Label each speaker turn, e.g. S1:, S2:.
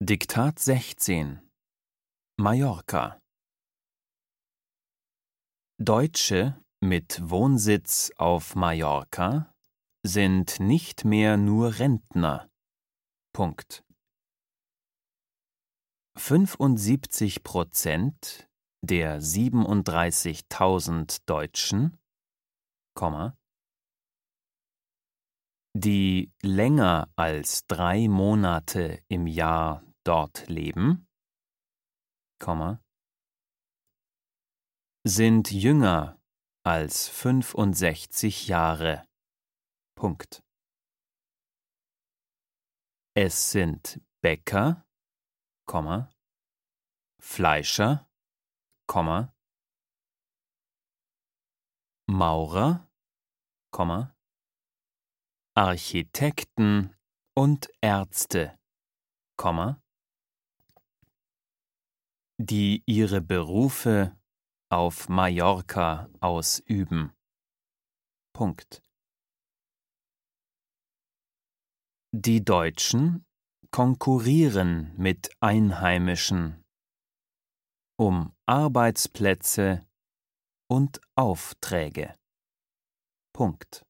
S1: Diktat 16 Mallorca Deutsche mit Wohnsitz auf Mallorca sind nicht mehr nur Rentner. Punkt. 75 Prozent der 37.000 Deutschen, Komma, die länger als drei Monate im Jahr dort leben, Komma, sind jünger als 65 Jahre. Punkt. Es sind Bäcker, Komma, Fleischer, Komma, Maurer, Komma, Architekten und Ärzte, Komma, die ihre Berufe auf Mallorca ausüben. Punkt. Die Deutschen konkurrieren mit Einheimischen um Arbeitsplätze und Aufträge. Punkt.